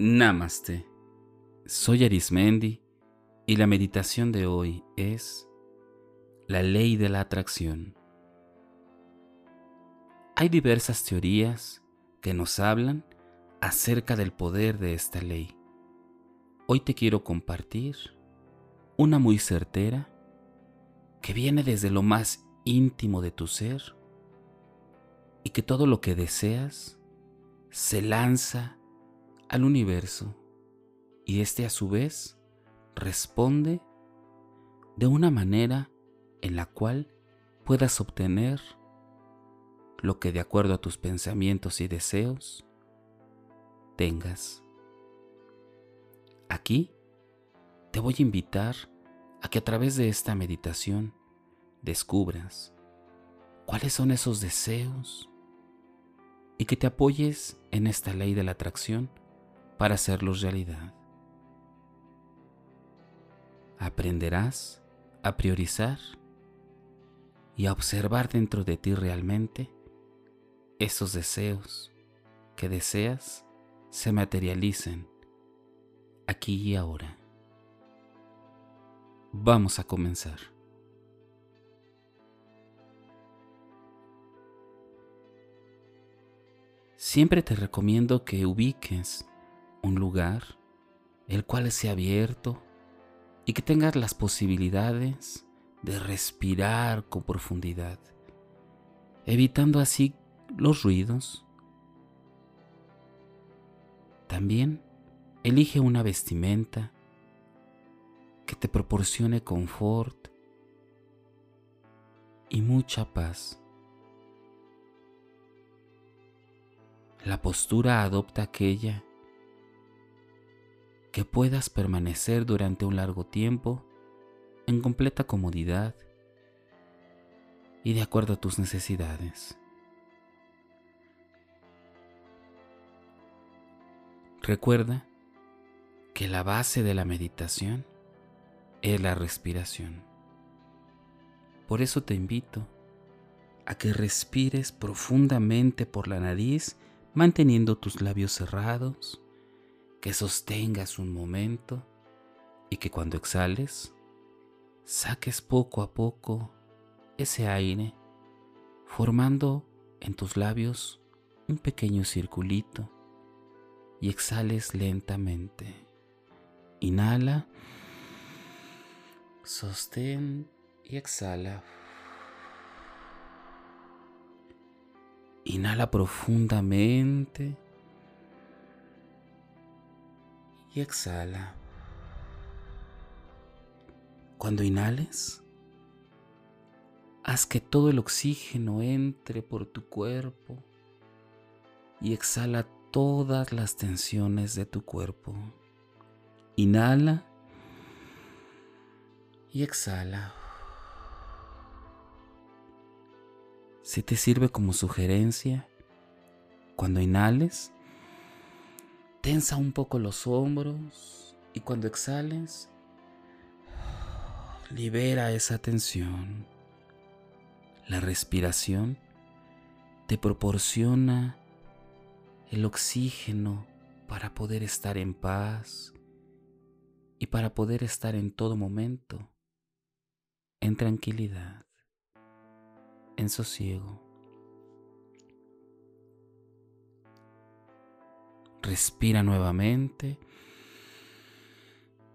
Namaste. Soy Arismendi y la meditación de hoy es la ley de la atracción. Hay diversas teorías que nos hablan acerca del poder de esta ley. Hoy te quiero compartir una muy certera que viene desde lo más íntimo de tu ser y que todo lo que deseas se lanza al universo y éste a su vez responde de una manera en la cual puedas obtener lo que de acuerdo a tus pensamientos y deseos tengas. Aquí te voy a invitar a que a través de esta meditación descubras cuáles son esos deseos y que te apoyes en esta ley de la atracción para hacerlos realidad. Aprenderás a priorizar y a observar dentro de ti realmente esos deseos que deseas se materialicen aquí y ahora. Vamos a comenzar. Siempre te recomiendo que ubiques un lugar el cual sea abierto y que tengas las posibilidades de respirar con profundidad, evitando así los ruidos. También elige una vestimenta que te proporcione confort y mucha paz. La postura adopta aquella que puedas permanecer durante un largo tiempo en completa comodidad y de acuerdo a tus necesidades. Recuerda que la base de la meditación es la respiración. Por eso te invito a que respires profundamente por la nariz manteniendo tus labios cerrados que sostengas un momento y que cuando exhales, saques poco a poco ese aire, formando en tus labios un pequeño circulito y exhales lentamente. Inhala, sostén y exhala. Inhala profundamente y exhala. Cuando inhales, haz que todo el oxígeno entre por tu cuerpo y exhala todas las tensiones de tu cuerpo. Inhala y exhala. Si te sirve como sugerencia, cuando inhales, Tensa un poco los hombros y cuando exhales, libera esa tensión. La respiración te proporciona el oxígeno para poder estar en paz y para poder estar en todo momento en tranquilidad, en sosiego. Respira nuevamente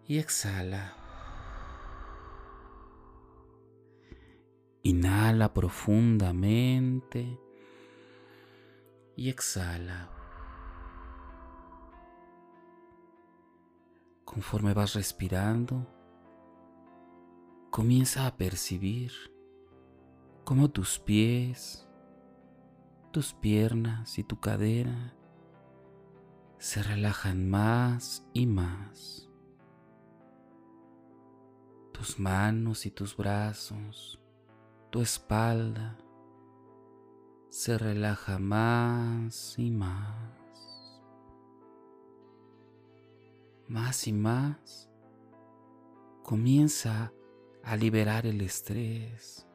y exhala. Inhala profundamente y exhala. Conforme vas respirando, comienza a percibir cómo tus pies, tus piernas y tu cadera se relajan más y más. Tus manos y tus brazos, tu espalda, se relaja más y más. Más y más comienza a liberar el estrés,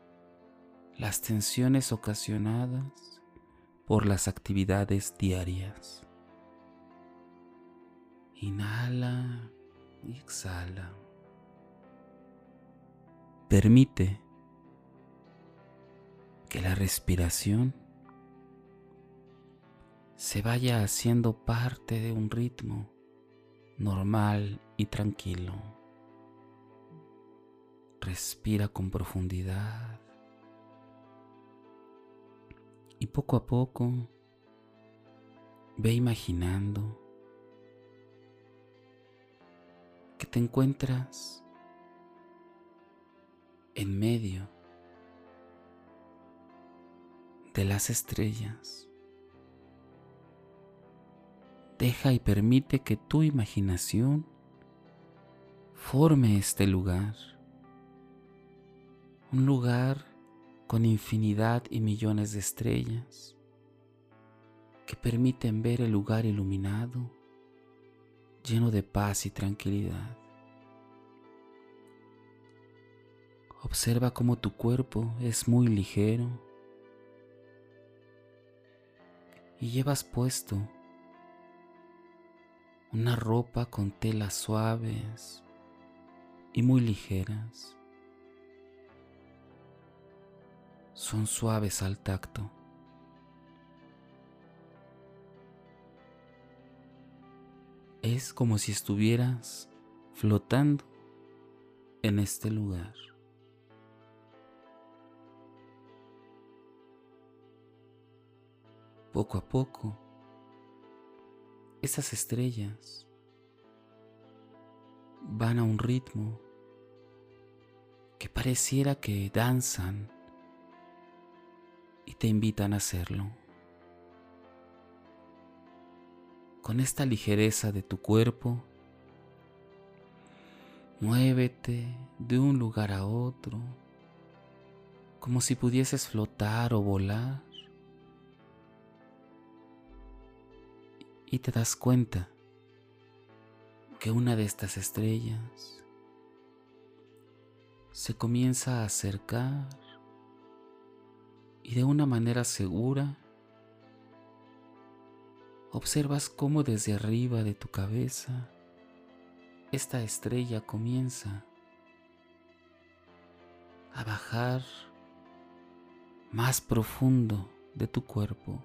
las tensiones ocasionadas por las actividades diarias. Inhala y exhala. Permite que la respiración se vaya haciendo parte de un ritmo normal y tranquilo. Respira con profundidad y poco a poco ve imaginando que te encuentras en medio de las estrellas. Deja y permite que tu imaginación forme este lugar. Un lugar con infinidad y millones de estrellas que permiten ver el lugar iluminado, lleno de paz y tranquilidad. Observa cómo tu cuerpo es muy ligero y llevas puesto una ropa con telas suaves y muy ligeras. Son suaves al tacto. Es como si estuvieras flotando en este lugar. Poco a poco, esas estrellas van a un ritmo que pareciera que danzan y te invitan a hacerlo. Con esta ligereza de tu cuerpo, muévete de un lugar a otro, como si pudieses flotar o volar y te das cuenta que una de estas estrellas se comienza a acercar y de una manera segura observas cómo desde arriba de tu cabeza esta estrella comienza a bajar más profundo de tu cuerpo.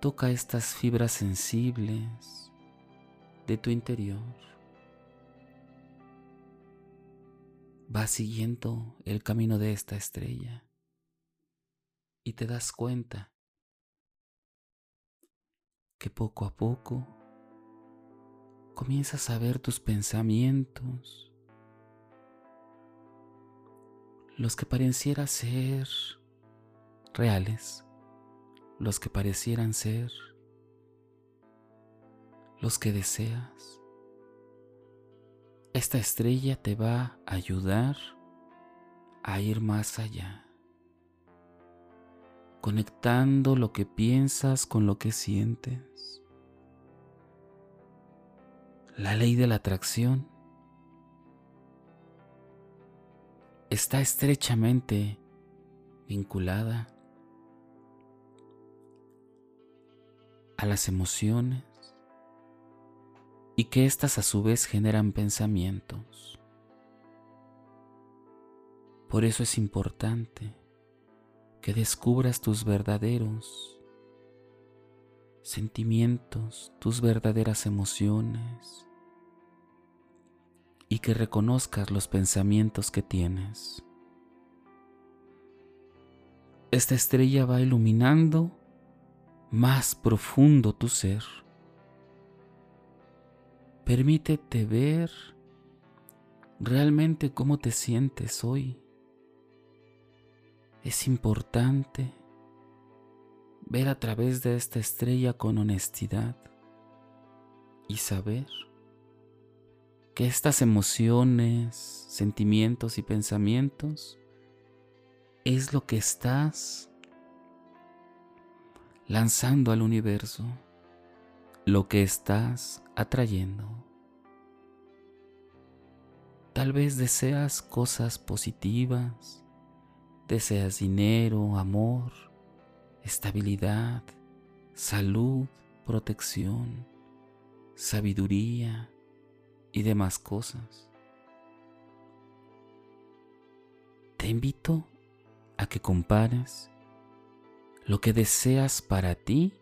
Toca estas fibras sensibles de tu interior. Va siguiendo el camino de esta estrella y te das cuenta que poco a poco comienzas a ver tus pensamientos, los que parecieran ser reales los que parecieran ser, los que deseas. Esta estrella te va a ayudar a ir más allá, conectando lo que piensas con lo que sientes. La ley de la atracción está estrechamente vinculada a las emociones y que éstas a su vez generan pensamientos. Por eso es importante que descubras tus verdaderos sentimientos, tus verdaderas emociones y que reconozcas los pensamientos que tienes. Esta estrella va iluminando más profundo tu ser. Permítete ver realmente cómo te sientes hoy. Es importante ver a través de esta estrella con honestidad y saber que estas emociones, sentimientos y pensamientos es lo que estás lanzando al universo lo que estás atrayendo. Tal vez deseas cosas positivas, deseas dinero, amor, estabilidad, salud, protección, sabiduría y demás cosas. Te invito a que compares lo que deseas para ti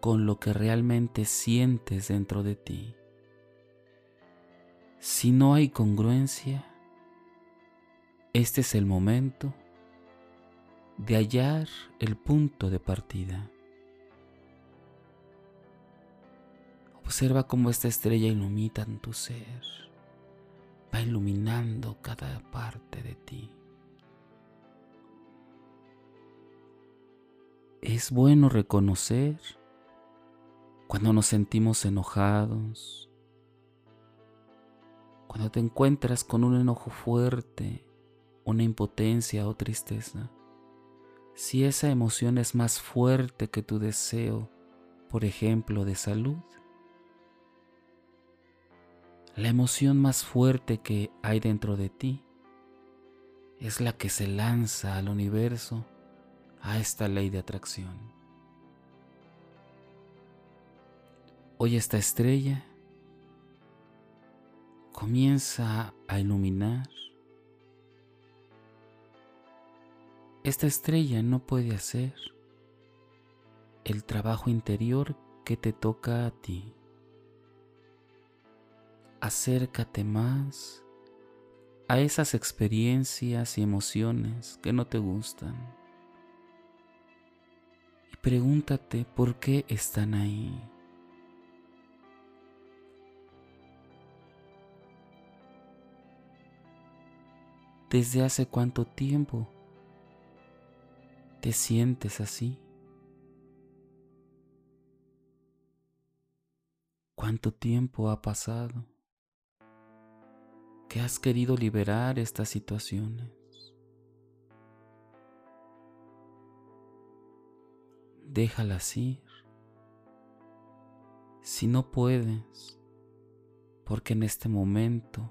con lo que realmente sientes dentro de ti. Si no hay congruencia, este es el momento de hallar el punto de partida. Observa cómo esta estrella ilumina tu ser, va iluminando cada parte de ti. Es bueno reconocer cuando nos sentimos enojados, cuando te encuentras con un enojo fuerte, una impotencia o tristeza, si esa emoción es más fuerte que tu deseo, por ejemplo, de salud, la emoción más fuerte que hay dentro de ti es la que se lanza al universo a esta ley de atracción. Hoy esta estrella comienza a iluminar. Esta estrella no puede hacer el trabajo interior que te toca a ti acércate más a esas experiencias y emociones que no te gustan. Y pregúntate por qué están ahí. ¿Desde hace cuánto tiempo te sientes así? ¿Cuánto tiempo ha pasado? que has querido liberar estas situaciones. Déjalas ir. Si no puedes, porque en este momento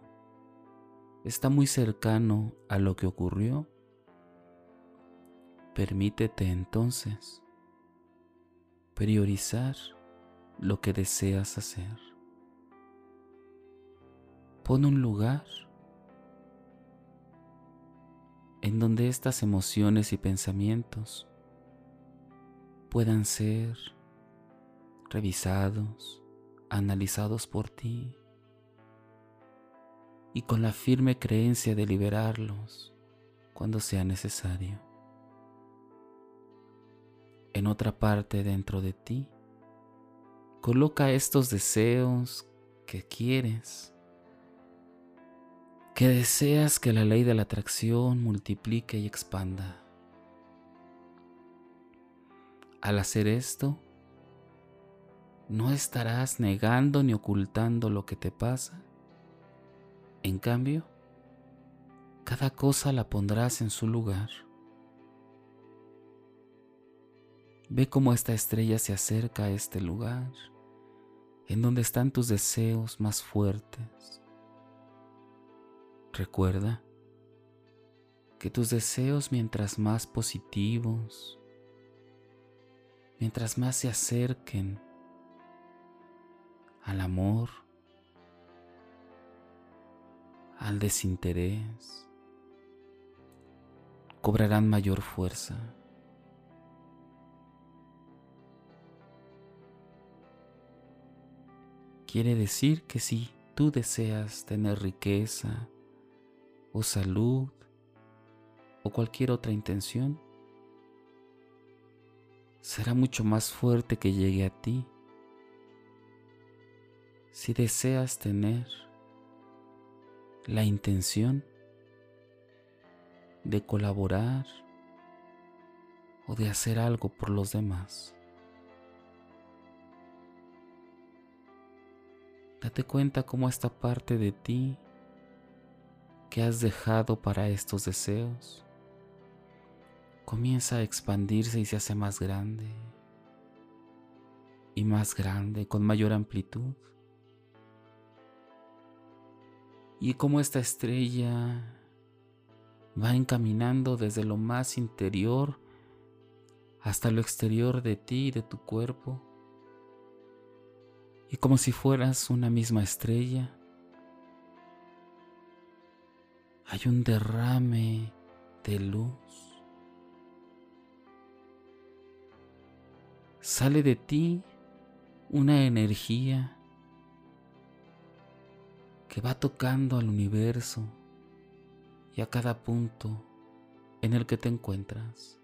está muy cercano a lo que ocurrió, permítete entonces priorizar lo que deseas hacer. Pon un lugar en donde estas emociones y pensamientos puedan ser revisados, analizados por ti y con la firme creencia de liberarlos cuando sea necesario. En otra parte dentro de ti, coloca estos deseos que quieres que deseas que la ley de la atracción multiplique y expanda. Al hacer esto, no estarás negando ni ocultando lo que te pasa. En cambio, cada cosa la pondrás en su lugar. Ve cómo esta estrella se acerca a este lugar, en donde están tus deseos más fuertes Recuerda que tus deseos mientras más positivos, mientras más se acerquen al amor, al desinterés, cobrarán mayor fuerza. Quiere decir que si tú deseas tener riqueza, o salud o cualquier otra intención, será mucho más fuerte que llegue a ti si deseas tener la intención de colaborar o de hacer algo por los demás. Date cuenta cómo esta parte de ti que has dejado para estos deseos comienza a expandirse y se hace más grande y más grande, con mayor amplitud. Y como esta estrella va encaminando desde lo más interior hasta lo exterior de ti y de tu cuerpo, Y como si fueras una misma estrella, hay un derrame de luz. Sale de ti una energía que va tocando al universo y a cada punto en el que te encuentras.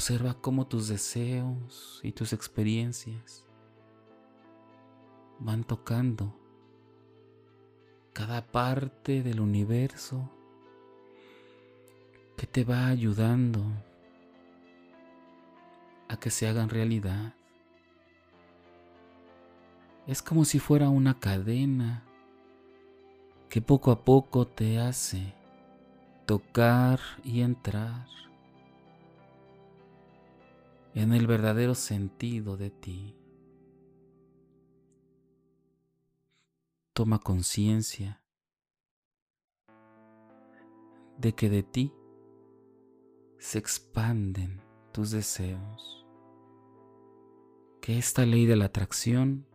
Observa cómo tus deseos y tus experiencias van tocando cada parte del universo que te va ayudando a que se hagan realidad. Es como si fuera una cadena que poco a poco te hace tocar y entrar en el verdadero sentido de ti. Toma conciencia de que de ti se expanden tus deseos, que esta ley de la atracción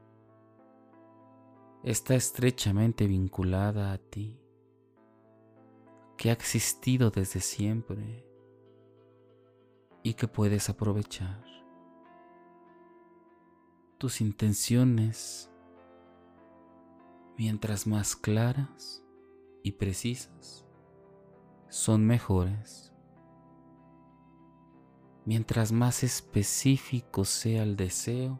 está estrechamente vinculada a ti, que ha existido desde siempre y que puedes aprovechar. Tus intenciones, mientras más claras y precisas, son mejores. Mientras más específico sea el deseo,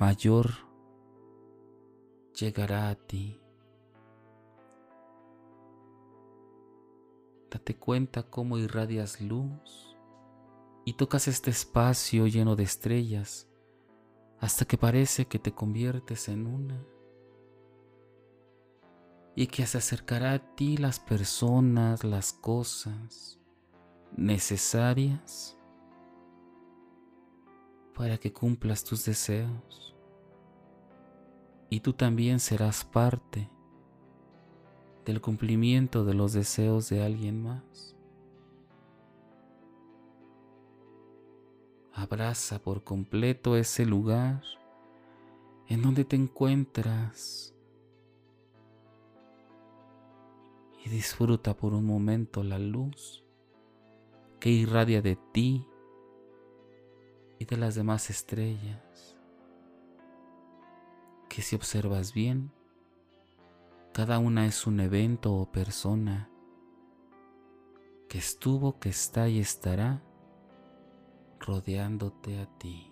mayor llegará a ti. Date cuenta cómo irradias luz y tocas este espacio lleno de estrellas hasta que parece que te conviertes en una y que se acercará a ti las personas, las cosas necesarias para que cumplas tus deseos. Y tú también serás parte del cumplimiento de los deseos de alguien más. Abraza por completo ese lugar en donde te encuentras y disfruta por un momento la luz que irradia de ti y de las demás estrellas que si observas bien, cada una es un evento o persona que estuvo, que está y estará rodeándote a ti.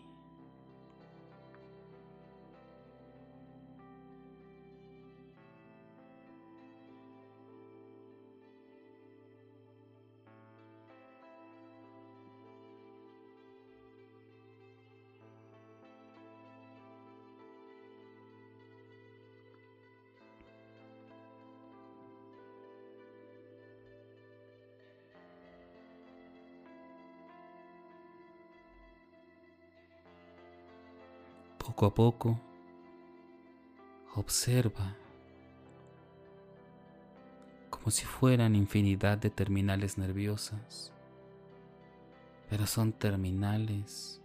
Poco a poco, observa como si fueran infinidad de terminales nerviosas, pero son terminales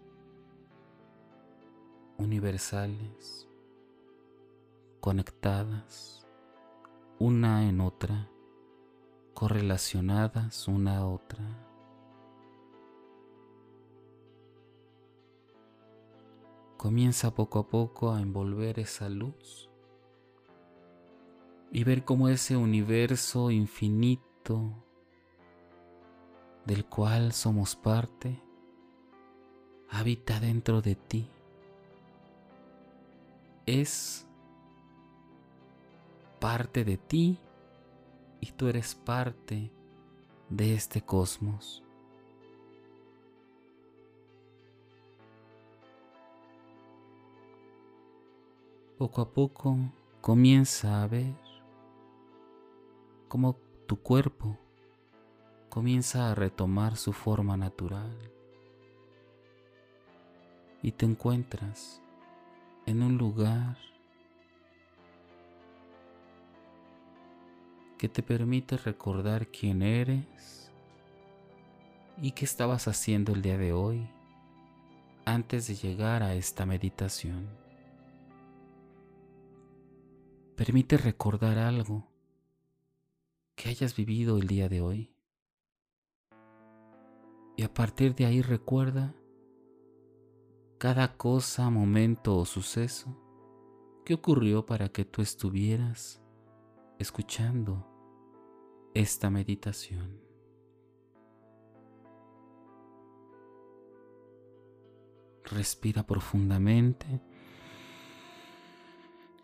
universales, conectadas una en otra, correlacionadas una a otra. Comienza poco a poco a envolver esa luz y ver cómo ese universo infinito del cual somos parte habita dentro de ti. Es parte de ti y tú eres parte de este cosmos. Poco a poco comienza a ver cómo tu cuerpo comienza a retomar su forma natural y te encuentras en un lugar que te permite recordar quién eres y qué estabas haciendo el día de hoy antes de llegar a esta meditación. Permite recordar algo que hayas vivido el día de hoy. Y a partir de ahí recuerda cada cosa, momento o suceso que ocurrió para que tú estuvieras escuchando esta meditación. Respira profundamente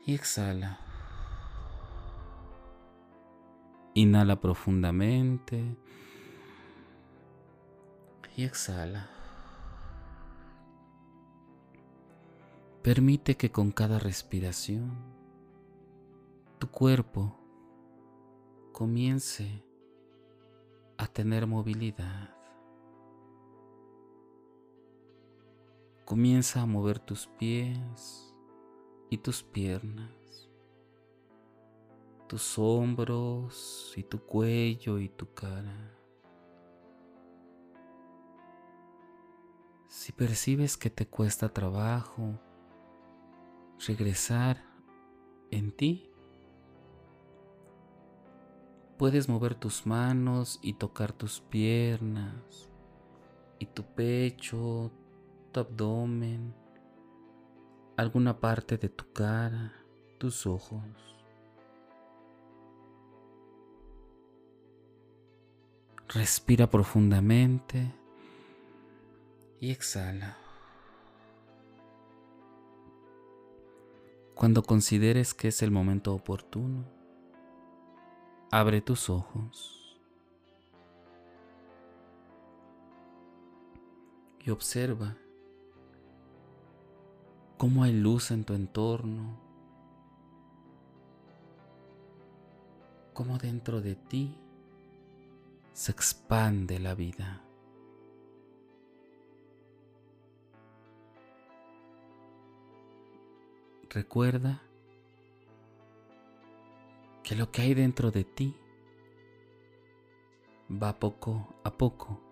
y exhala. Inhala profundamente y exhala. Permite que con cada respiración tu cuerpo comience a tener movilidad. Comienza a mover tus pies y tus piernas, tus hombros y tu cuello y tu cara. Si percibes que te cuesta trabajo regresar en ti, puedes mover tus manos y tocar tus piernas y tu pecho, tu abdomen, alguna parte de tu cara, tus ojos. Respira profundamente y exhala. Cuando consideres que es el momento oportuno, abre tus ojos y observa cómo hay luz en tu entorno, cómo dentro de ti se expande la vida. Recuerda que lo que hay dentro de ti va poco a poco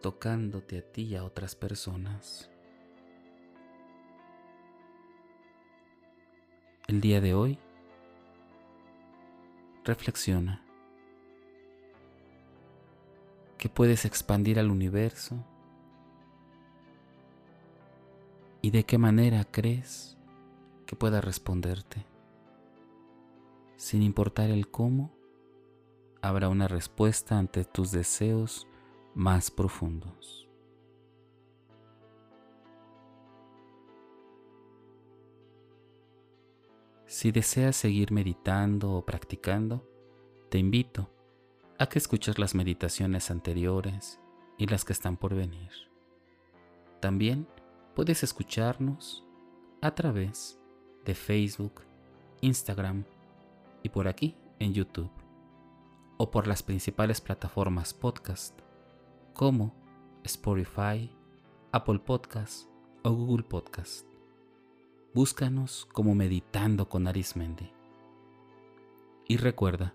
tocándote a ti y a otras personas. El día de hoy, reflexiona que puedes expandir al universo y de qué manera crees que pueda responderte. Sin importar el cómo, habrá una respuesta ante tus deseos más profundos. Si deseas seguir meditando o practicando, te invito a que escuches las meditaciones anteriores y las que están por venir. También puedes escucharnos a través de Facebook, Instagram y por aquí en YouTube, o por las principales plataformas podcast como Spotify, Apple Podcast o Google Podcast. Búscanos como Meditando con Arismendi. Y recuerda,